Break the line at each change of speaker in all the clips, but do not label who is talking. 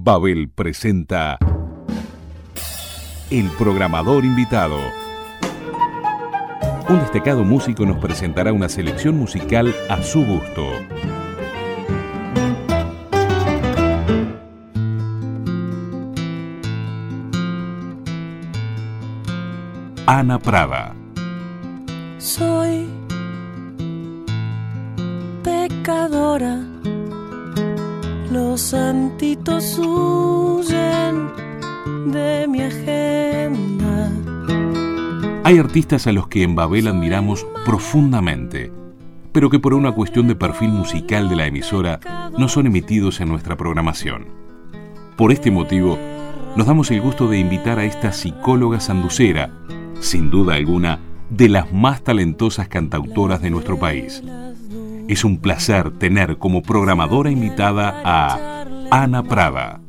Babel presenta El programador invitado. Un destacado músico nos presentará una selección musical a su gusto. Ana Prada.
Soy pecadora, huyen de mi agenda.
Hay artistas a los que en Babel admiramos profundamente, pero que por una cuestión de perfil musical de la emisora no son emitidos en nuestra programación. Por este motivo, nos damos el gusto de invitar a esta psicóloga sanducera, sin duda alguna, de las más talentosas cantautoras de nuestro país. Es un placer tener como programadora invitada a Ana Prada.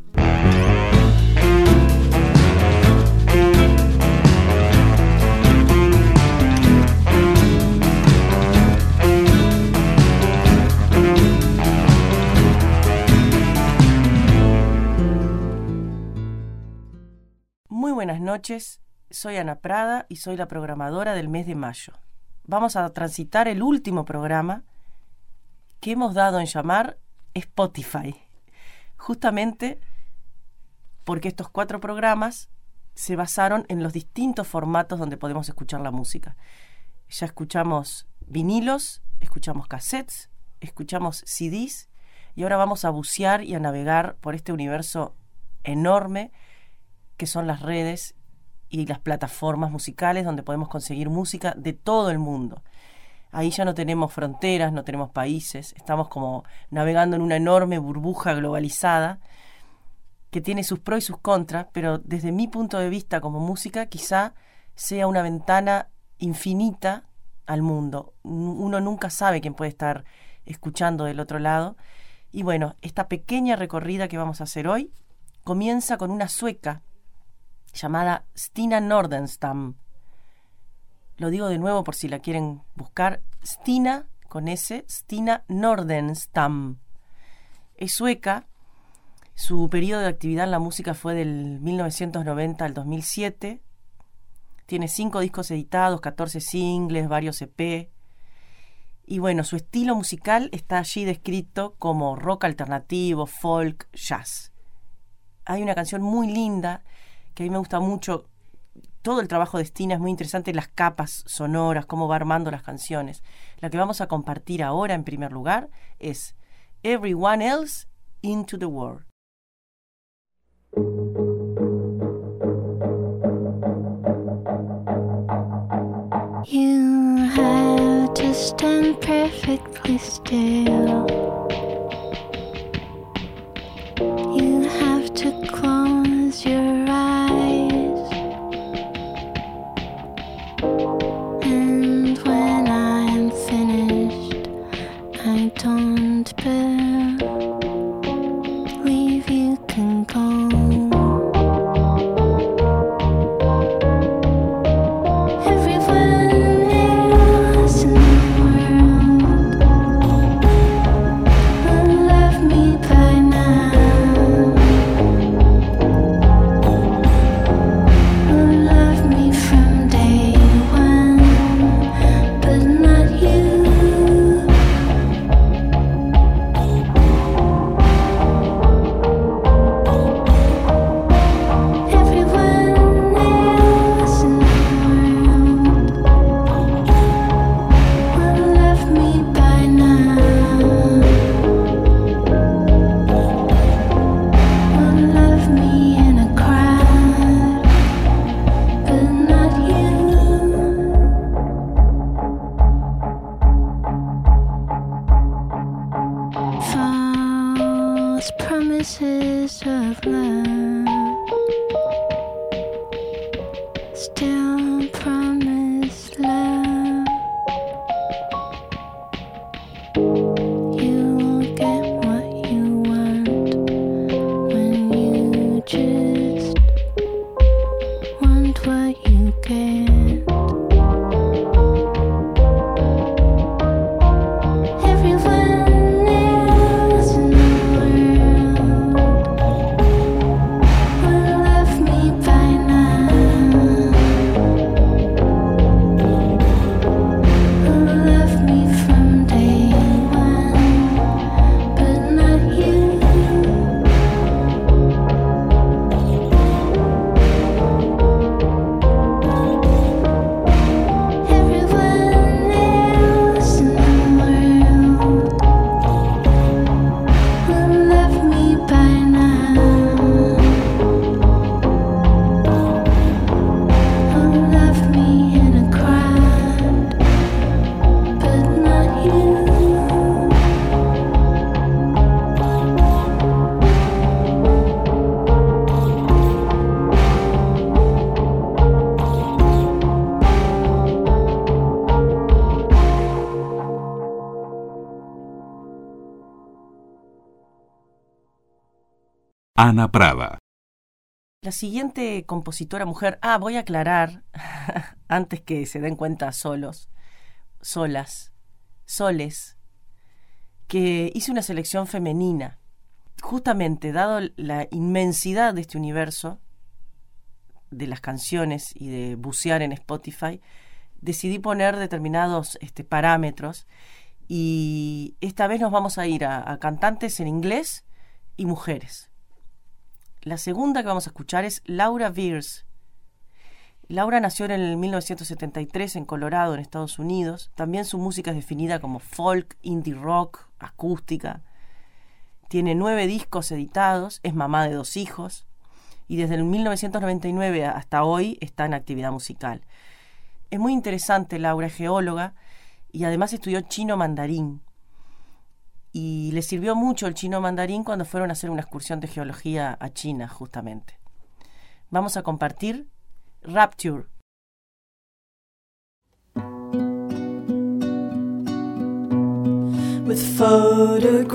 Muy buenas noches, soy Ana Prada y soy la programadora del mes de mayo. Vamos a transitar el último programa que hemos dado en llamar Spotify, justamente porque estos cuatro programas se basaron en los distintos formatos donde podemos escuchar la música. Ya escuchamos vinilos, escuchamos cassettes, escuchamos CDs y ahora vamos a bucear y a navegar por este universo enorme que son las redes y las plataformas musicales donde podemos conseguir música de todo el mundo. Ahí ya no tenemos fronteras, no tenemos países, estamos como navegando en una enorme burbuja globalizada que tiene sus pros y sus contras, pero desde mi punto de vista como música quizá sea una ventana infinita al mundo. Uno nunca sabe quién puede estar escuchando del otro lado. Y bueno, esta pequeña recorrida que vamos a hacer hoy comienza con una sueca llamada Stina Nordenstam. Lo digo de nuevo por si la quieren buscar. Stina, con S, Stina Nordenstam. Es sueca. Su periodo de actividad en la música fue del 1990 al 2007. Tiene cinco discos editados, 14 singles, varios EP. Y bueno, su estilo musical está allí descrito como rock alternativo, folk, jazz. Hay una canción muy linda que a mí me gusta mucho. Todo el trabajo de Stina es muy interesante, las capas sonoras, cómo va armando las canciones. La que vamos a compartir ahora en primer lugar es Everyone Else into the World.
You have to stand perfectly still. You have to close your and bear. Leave, you can go.
Ana Prada.
La siguiente compositora mujer, ah, voy a aclarar, antes que se den cuenta solos, solas, soles, que hice una selección femenina. Justamente, dado la inmensidad de este universo, de las canciones y de bucear en Spotify, decidí poner determinados este, parámetros y esta vez nos vamos a ir a, a cantantes en inglés y mujeres. La segunda que vamos a escuchar es Laura Beers. Laura nació en el 1973 en Colorado, en Estados Unidos. También su música es definida como folk, indie rock, acústica. Tiene nueve discos editados, es mamá de dos hijos y desde el 1999 hasta hoy está en actividad musical. Es muy interesante, Laura es geóloga y además estudió chino mandarín. Y le sirvió mucho el chino mandarín cuando fueron a hacer una excursión de geología a China, justamente. Vamos a compartir Rapture.
with photographs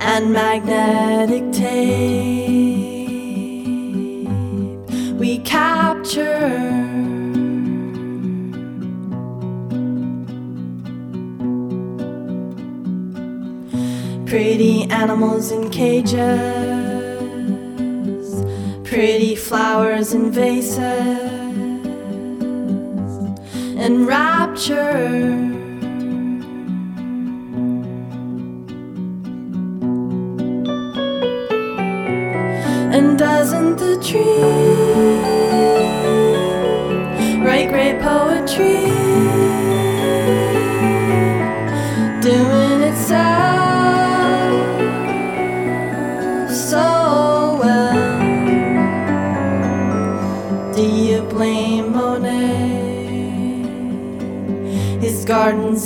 and magnetic tape we capture pretty animals in cages pretty flowers in vases and rapture. And doesn't the tree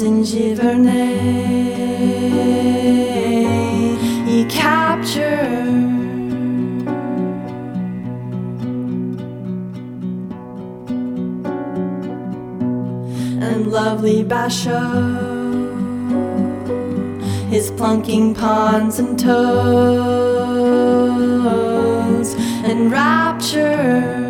in Giverny he captured. And lovely Basho, his plunking pawns and toads and rapture.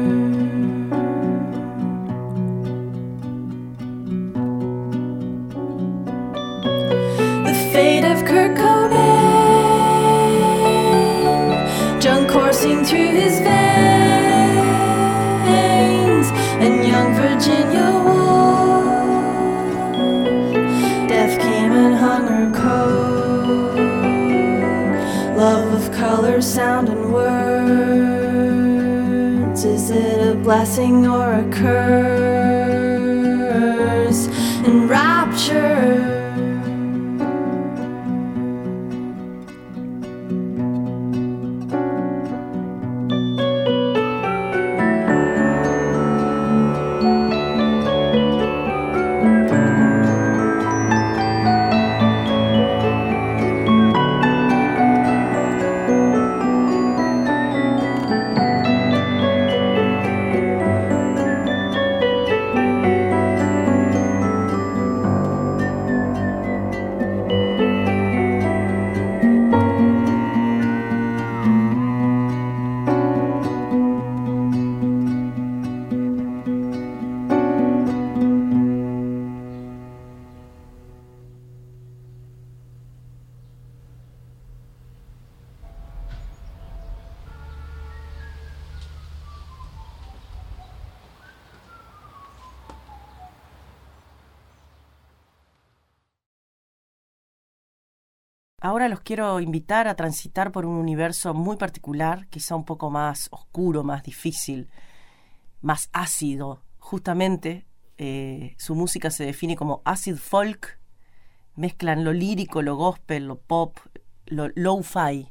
Quiero invitar a transitar por un universo muy particular, quizá un poco más oscuro, más difícil, más ácido. Justamente eh, su música se define como acid folk, mezclan lo lírico, lo gospel, lo pop, lo lo-fi.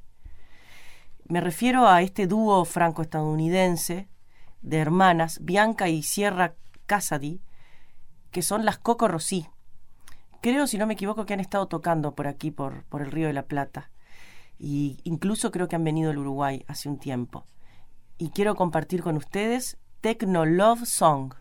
Me refiero a este dúo franco-estadounidense de hermanas, Bianca y Sierra Casady, que son las Coco Rossi creo, si no me equivoco, que han estado tocando por aquí, por, por el Río de la Plata. Y incluso creo que han venido al Uruguay hace un tiempo. Y quiero compartir con ustedes Techno Love Song.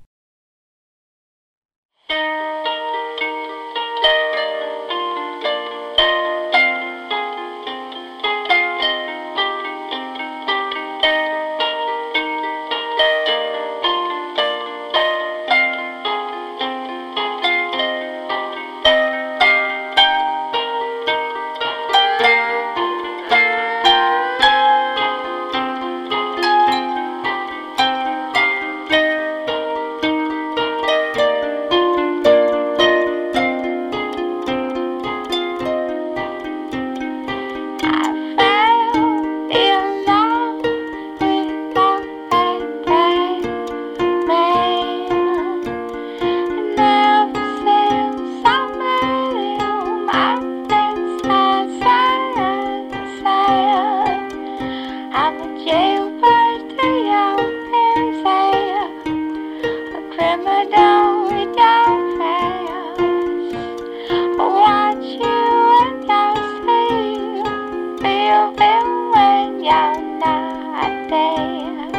night, day.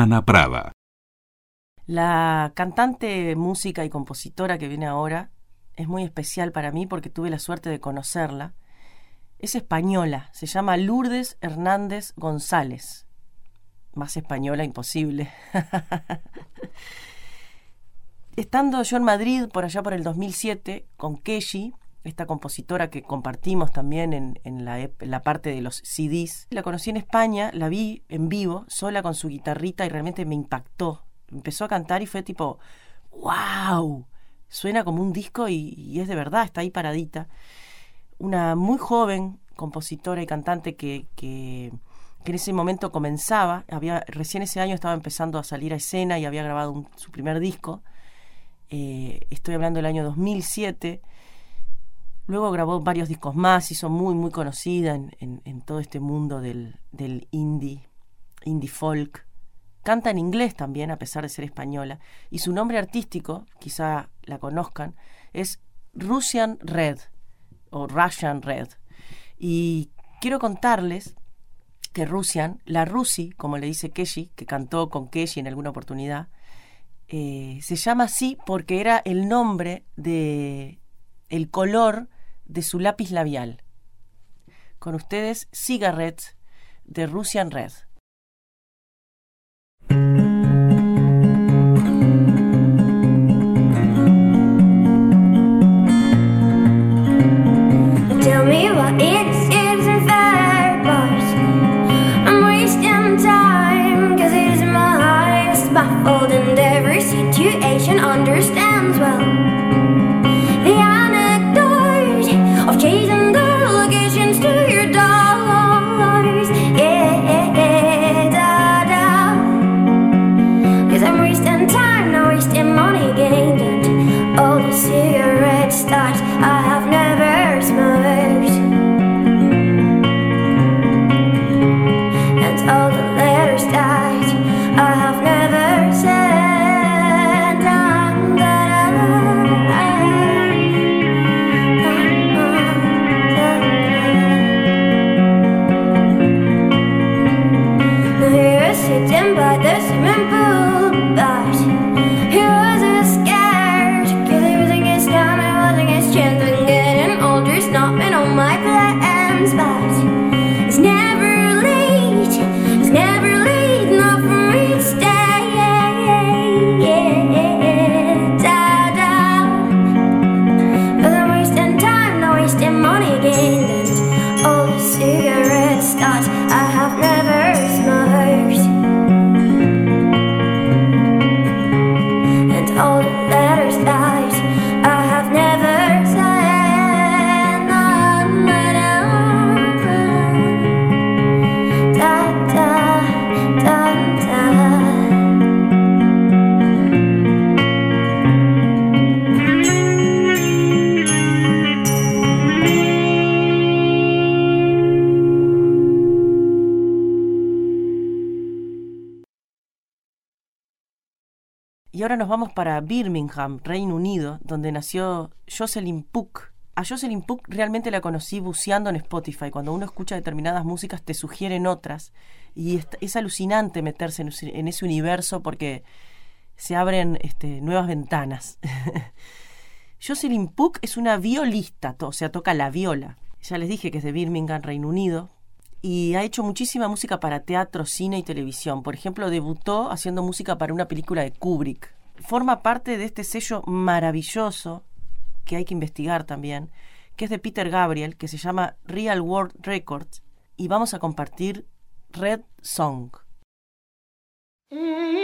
Ana Prada.
La cantante, música y compositora que viene ahora es muy especial para mí porque tuve la suerte de conocerla. Es española, se llama Lourdes Hernández González. Más española imposible. Estando yo en Madrid por allá por el 2007 con Keshi, esta compositora que compartimos también en, la, parte de los CDs, la conocí en España, la vi en vivo, sola con su guitarrita y realmente me impactó. Empezó a cantar y fue tipo, wow, suena como un disco y, es de verdad, está ahí paradita. Una muy joven compositora y cantante que, en ese momento comenzaba, había, recién ese año estaba empezando a salir a escena y había grabado su primer disco. Eh, estoy hablando del año 2007. Luego grabó varios discos más, hizo muy, muy conocida en, en- todo este mundo del, del indie, indie folk. Canta en inglés también, a pesar de ser española. Y su nombre artístico, quizá la conozcan, es Russian Red o Russian Red. Y quiero contarles que Russian, la Rusi, como le dice Keshi, que cantó con Keshi en alguna oportunidad, eh, se llama así porque era el nombre de el color de su lápiz labial. Con ustedes, Cigarettes de Russian Red. Vamos para Birmingham, Reino Unido, donde nació Jocelyn Puck. A Jocelyn Puck realmente la conocí buceando en Spotify. Cuando uno escucha determinadas músicas te sugieren otras. Y es, alucinante meterse en, ese- universo porque se abren este, nuevas ventanas. Jocelyn Puck es una violista, o sea, toca la viola. Ya les dije que es de Birmingham, Reino Unido. Y ha hecho muchísima música para teatro, cine y televisión. Por ejemplo, debutó haciendo música para una película de Kubrick. Forma parte de este sello maravilloso que hay que investigar también, que es de Peter Gabriel, que se llama Real World Records. Y vamos a compartir Red Song.
Nieważnie,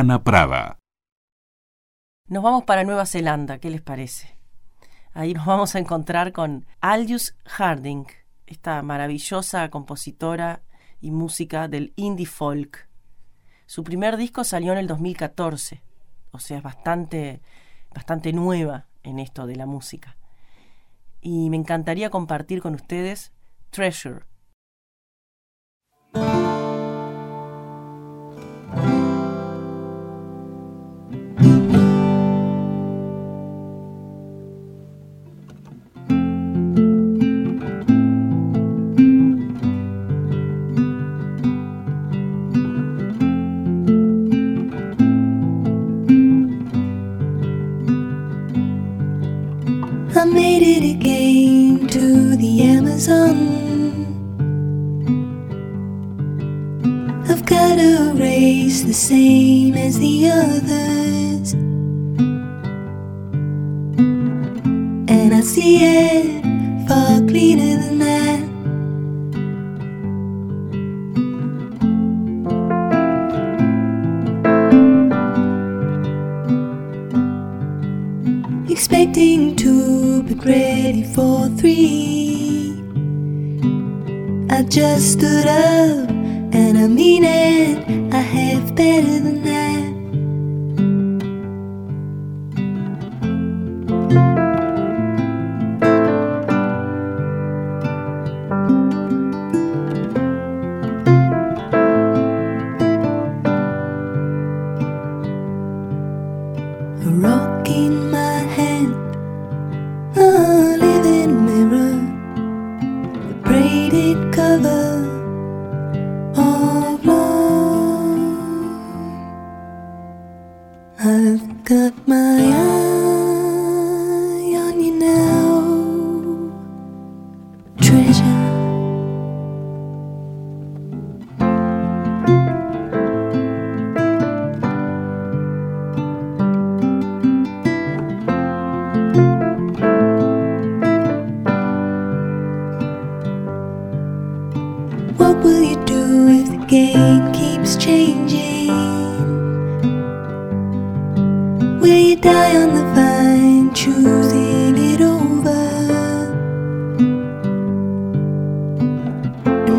Ana Prada.
Nos vamos para Nueva Zelanda, ¿qué les parece? Ahí nos vamos a encontrar con Aldous Harding, esta maravillosa compositora y música del indie folk. Su primer disco salió en el 2014, o sea, es bastante, bastante nueva en esto de la música. Y me encantaría compartir con ustedes Treasure.
A race the same as the others. And I see it far cleaner than that. expecting to be ready for three. I just stood up, I mean it.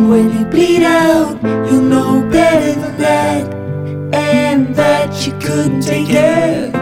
And when you bleed out, you'll know better than that, and that you couldn't take it.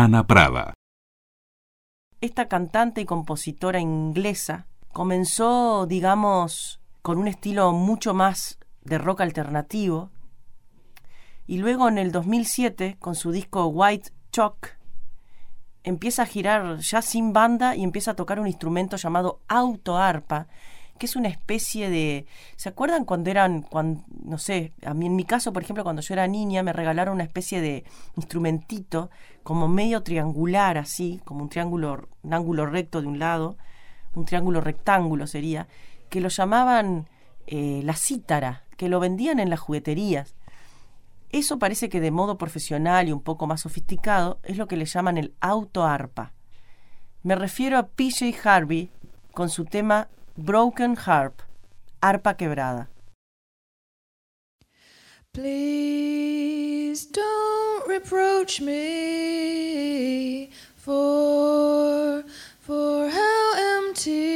Ana Prada.
Esta cantante y compositora inglesa comenzó, digamos, con un estilo mucho más de rock alternativo y luego en el 2007 con su disco White Chalk empieza a girar ya sin banda y empieza a tocar un instrumento llamado autoarpa que es una especie de... ¿Se acuerdan cuando eran, cuando, no sé, a mí en mi caso, por ejemplo, cuando yo era niña, me regalaron una especie de instrumentito como medio triangular, así, como un triángulo, un ángulo recto de un lado, un triángulo rectángulo sería, que lo llamaban eh, la cítara, que lo vendían en las jugueterías. Eso parece que de modo profesional y un poco más sofisticado es lo que le llaman el autoarpa. Me refiero a PJ Harvey con su tema Broken Harp, arpa quebrada.
Please don't reproach me for for how empty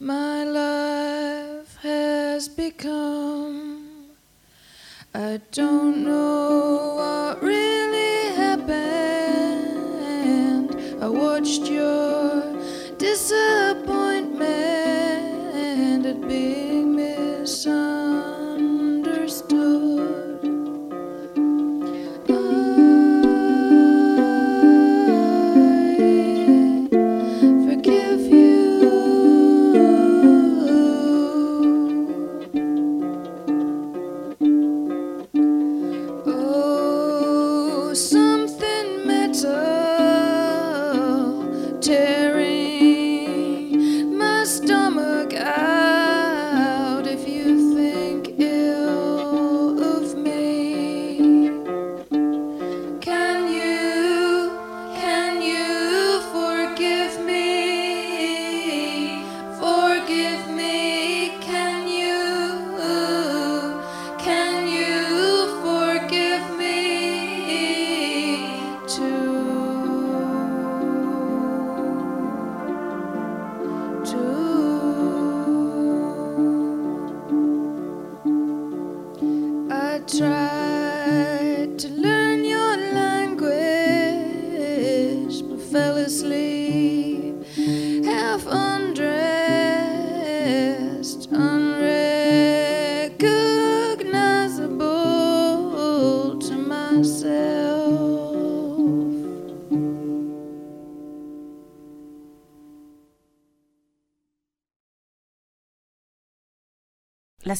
my life has become. I don't know what really happened. I watched your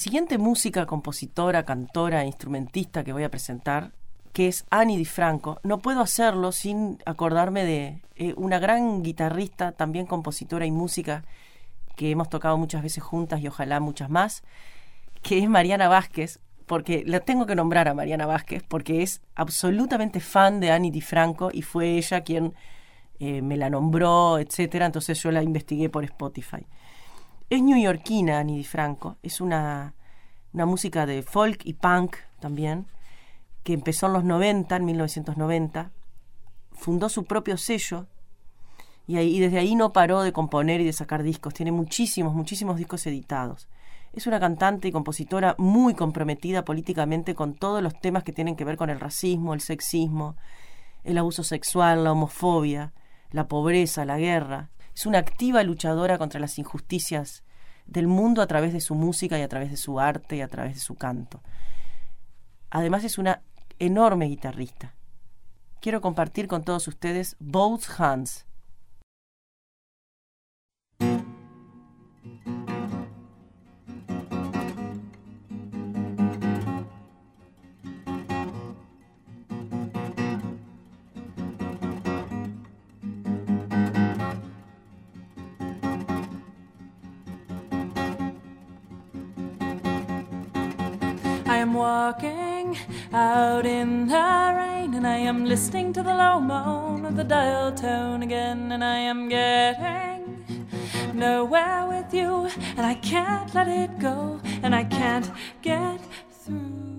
siguiente música, compositora, cantora instrumentista que voy a presentar, que es Annie DiFranco, no puedo hacerlo sin acordarme de eh, una gran guitarrista, también compositora y música, que hemos tocado muchas veces juntas y ojalá muchas más, que es Mariana Vázquez, porque la tengo que nombrar a Mariana Vázquez, porque es absolutamente fan de Annie DiFranco y fue ella quien eh, me la nombró, etcétera, entonces yo la investigué por Spotify. Es neoyorquina Annie DiFranco, es una, una música de folk y punk también, que empezó en los 90, en 1990, fundó su propio sello y, ahí, y desde ahí no paró de componer y de sacar discos, tiene muchísimos, muchísimos discos editados. Es una cantante y compositora muy comprometida políticamente con todos los temas que tienen que ver con el racismo, el sexismo, el abuso sexual, la homofobia, la pobreza, la guerra. Es una activa luchadora contra las injusticias del mundo a través de su música y a través de su arte y a través de su canto. Además es una enorme guitarrista. Quiero compartir con todos ustedes Both Hands.
Am walking out in the rain and I am listening to the low moan of the dial tone again and I am getting nowhere with you and I can't let it go and I can't get through.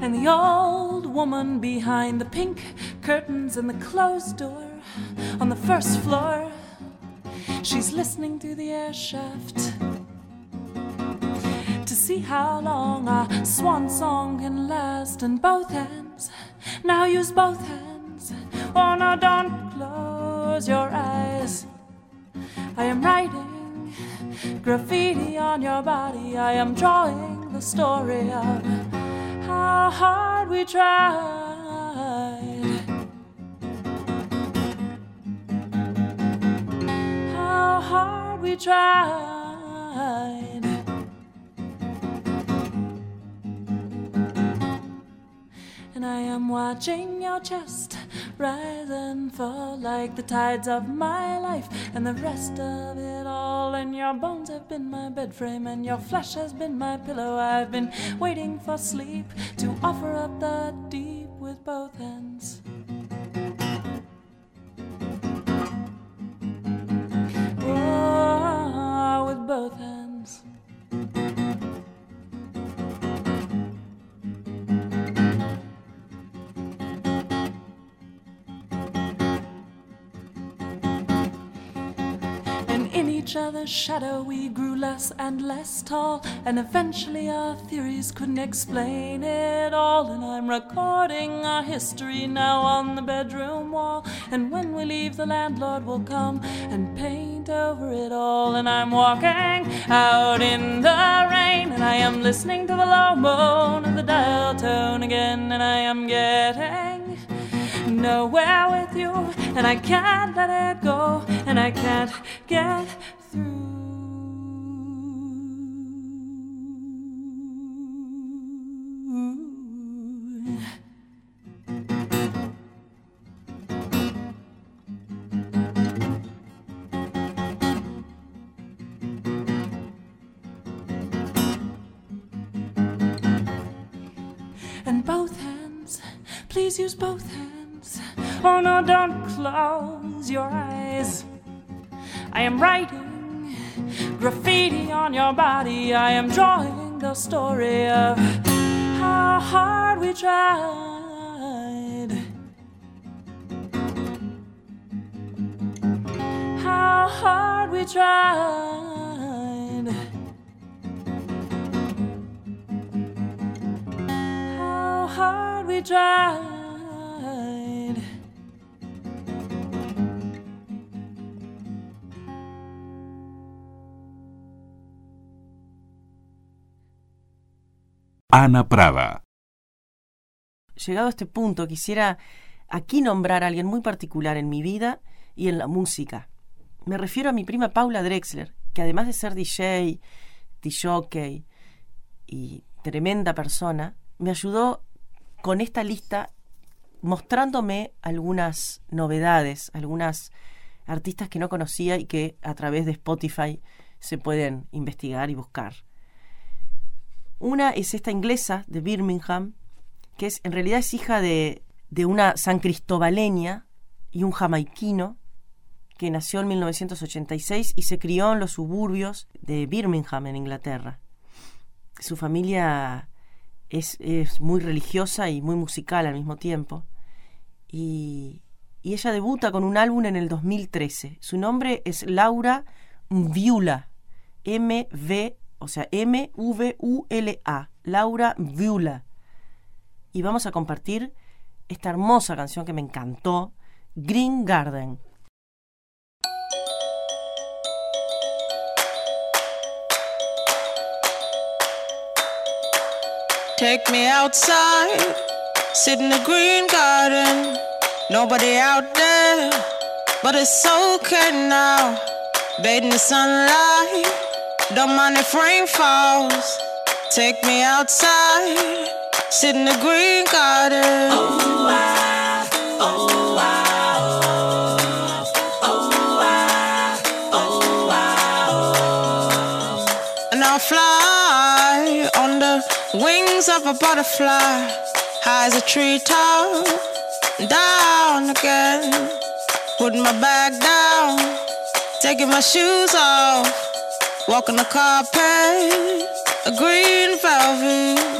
And the old woman behind the pink curtains and the closed door on the first floor. She's listening through the air shaft to see how long a swan song can last. And both hands, now use both hands. Oh, no, don't close your eyes. I am writing graffiti on your body. I am drawing the story of how hard we tried. How hard we tried. And I am watching your chest rise and fall like the tides of my life, and the rest of it all. And your bones have been my bed frame, and your flesh has been my pillow. I've been waiting for sleep to offer up the deep with both hands. Oh, with both hands. Each other's shadow, we grew less and less tall. And eventually, our theories couldn't explain it all. And I'm recording our history now on the bedroom wall. And when we leave, the landlord will come and paint over it all. And I'm walking out in the rain, and I am listening to the low moan of the dial tone again. And I am getting nowhere with you, and I can't let it go, and I can't get use both hands. Oh no, don't close your eyes. I am writing graffiti on your body. I am drawing the story of how hard we tried. How hard we tried. How hard we tried.
Ana Prada.
Llegado a este punto, quisiera aquí nombrar a alguien muy particular en mi vida y en la música. Me refiero a mi prima Paula Drexler, que además de ser DJ, DJ y tremenda persona, me ayudó con esta lista mostrándome algunas novedades, algunas artistas que no conocía y que a través de Spotify se pueden investigar y buscar. Una es esta inglesa de Birmingham, que es en realidad es hija de, de una san cristobaleña y un jamaiquino que nació en 1986 y se crió en los suburbios de Birmingham, en Inglaterra. Su familia es, es muy religiosa y muy musical al mismo tiempo. Y, y ella debuta con un álbum en el 2013. Su nombre es Laura Mviula. M-V, o sea, M-V-U-L-A. Laura Mviula. Y vamos a compartir esta hermosa canción que me encantó, Green Garden.
Take me outside, sit in the green garden. Nobody out there, but it's okay now. Bathe in the sunlight, don't mind if rain falls. Take me outside, sit in the green garden. Oh, I, oh, I, oh, I, oh, I, And I'll fly on the wings of a butterfly, high as a treetop, down again. Put my bag down, taking my shoes off, walking the carpet, a green velvet.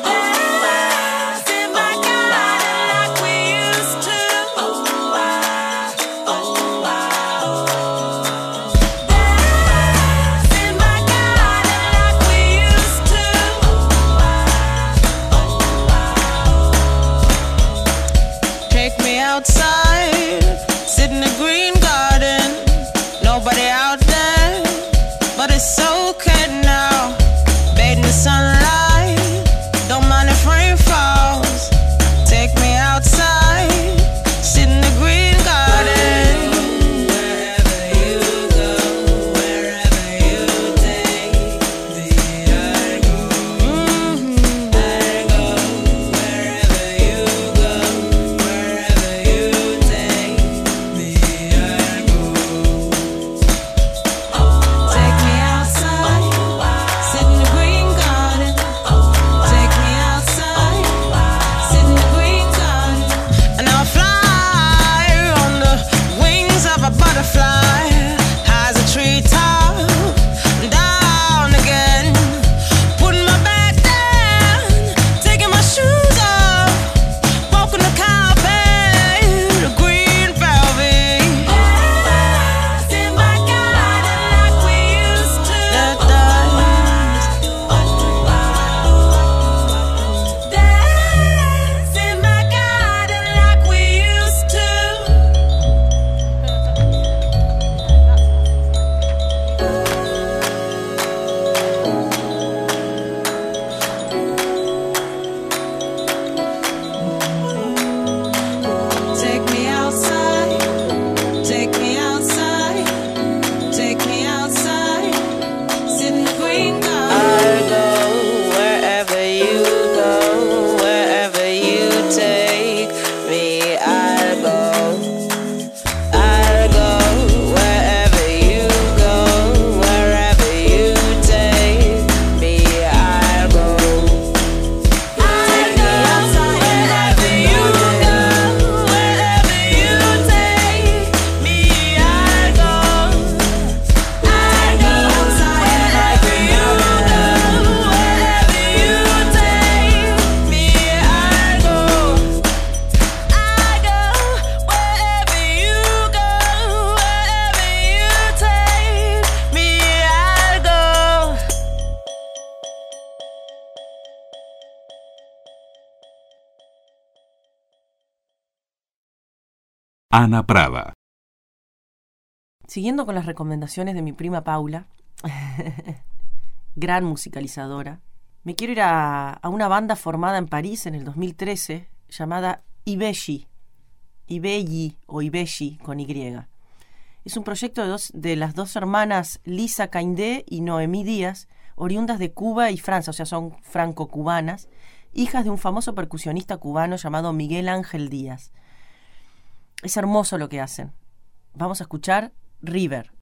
Ana Prada.
Siguiendo con las recomendaciones de mi prima Paula, gran musicalizadora, me quiero ir a, una banda formada en París en el 2013 llamada Ibeji, Ibeyi o Ibeji con Y. Es un proyecto de, de las dos hermanas Lisa Caindé y Noemí Díaz, oriundas de Cuba y Francia, o sea, son franco-cubanas, hijas de un famoso percusionista cubano llamado Miguel Ángel Díaz. Es hermoso lo que hacen. Vamos a escuchar River.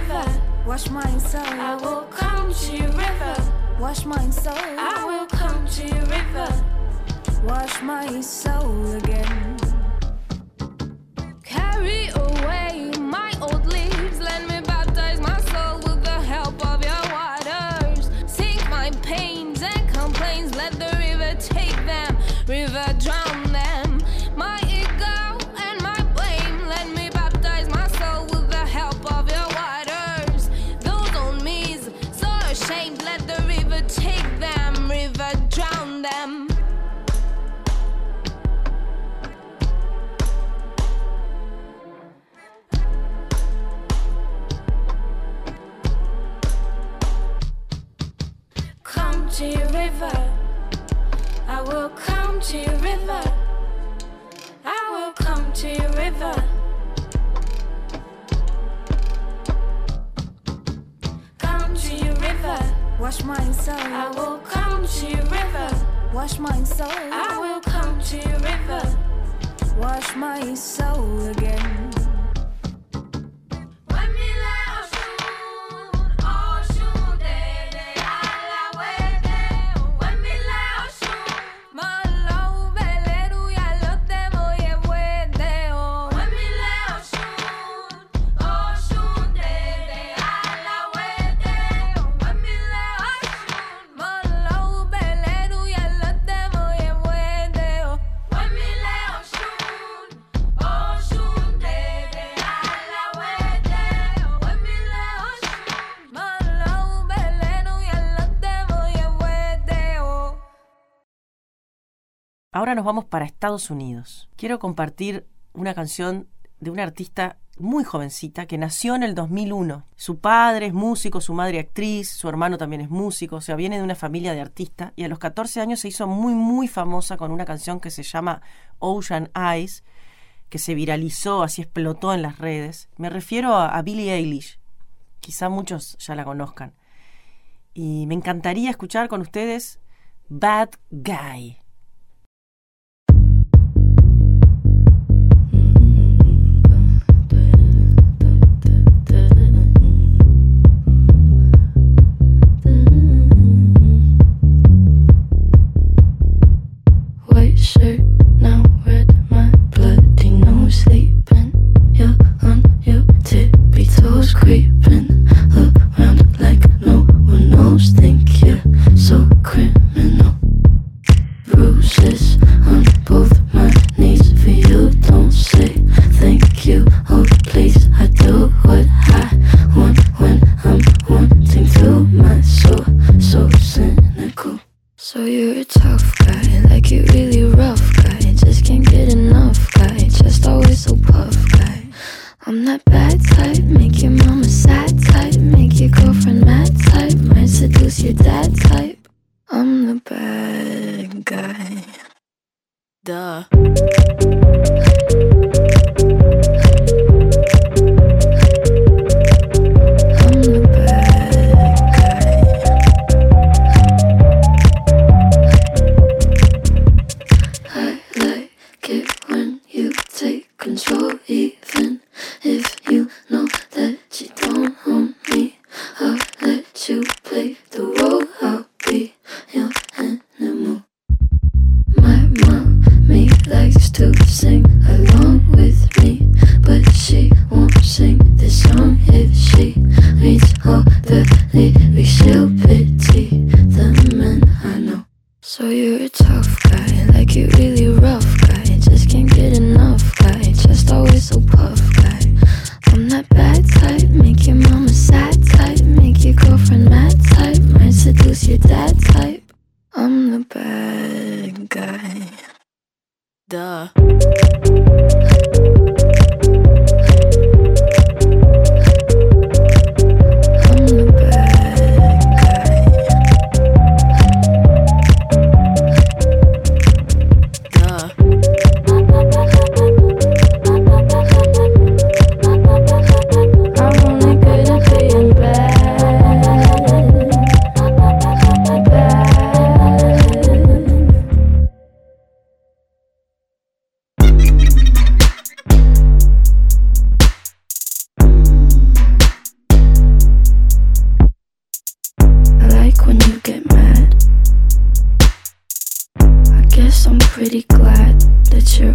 River.
Wash my soul,
I will come to
your river. wash my soul,
I will come to your river.
wash my soul again. Carry away
Ahora nos vamos para Estados Unidos. Quiero compartir una canción de una artista muy jovencita que nació en el 2001. Su padre es músico, su madre actriz, su hermano también es músico, o sea, viene de una familia de artistas y a los 14 años se hizo muy muy famosa con una canción que se llama Ocean Eyes, que se viralizó, así explotó en las redes. Me refiero a, Billie Eilish. Quizá muchos ya la conozcan. Y me encantaría escuchar con ustedes Bad Guy.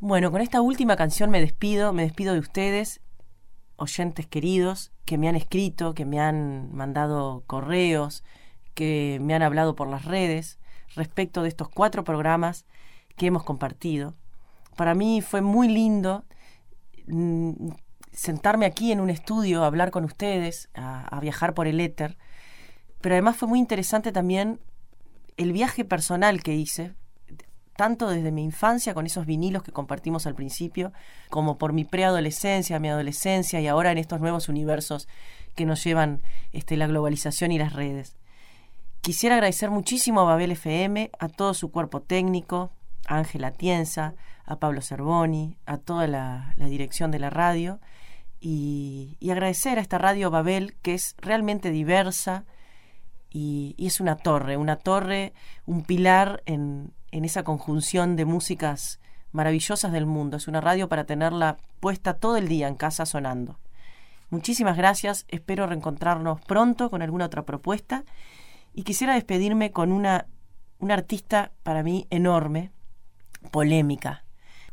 Bueno, con esta última canción me despido, me despido de ustedes, oyentes queridos, que me han escrito, que me han mandado correos, que me han hablado por las redes respecto de estos cuatro programas que hemos compartido. Para mí fue muy lindo mm, sentarme aquí en un estudio a hablar con ustedes, a, a viajar por el éter, pero además fue muy interesante también el viaje personal que hice, tanto desde mi infancia con esos vinilos que compartimos al principio, como por mi preadolescencia, mi adolescencia y ahora en estos nuevos universos que nos llevan este, la globalización y las redes. Quisiera agradecer muchísimo a Babel FM, a todo su cuerpo técnico, a Ángela Tienza, a Pablo Cervoni, a toda la, dirección de la radio y, y agradecer a esta radio Babel que es realmente diversa y, y es una torre, una torre, un pilar en, en esa conjunción de músicas maravillosas del mundo. Es una radio para tenerla puesta todo el día en casa sonando. Muchísimas gracias, espero reencontrarnos pronto con alguna otra propuesta y quisiera despedirme con una, una artista para mí enorme, polémica.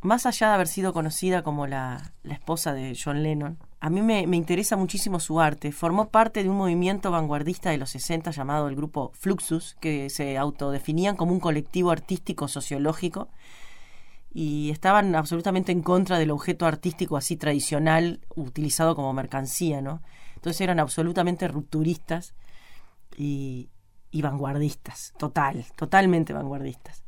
Más allá de haber sido conocida como la, la esposa de John Lennon, a mí me, me interesa muchísimo su arte. Formó parte de un movimiento vanguardista de los 60 llamado el grupo Fluxus, que se autodefinían como un colectivo artístico sociológico y estaban absolutamente en contra del objeto artístico así tradicional utilizado como mercancía, ¿no? Entonces eran absolutamente rupturistas y, y vanguardistas, total, totalmente vanguardistas.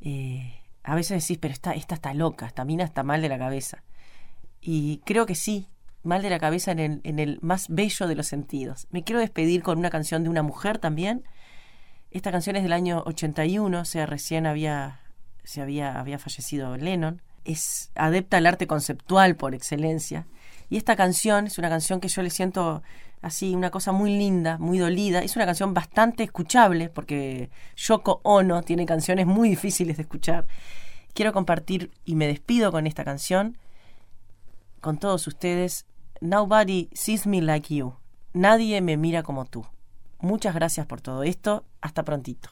Eh, a veces decís, pero esta, esta está loca, esta mina está mal de la cabeza. Y creo que sí, mal de la cabeza en el, más bello de los sentidos. Me quiero despedir con una canción de una mujer también. Esta canción es del año 81, o sea, recién había, se había, había fallecido Lennon. Es adepta al arte conceptual por excelencia. Y esta canción es una canción que yo le siento así, una cosa muy linda, muy dolida. Es una canción bastante escuchable, porque Yoko Ono tiene canciones muy difíciles de escuchar. Quiero compartir y me despido con esta canción con todos ustedes. Nobody sees me like you. Nadie me mira como tú. Muchas gracias por todo esto. Hasta prontito.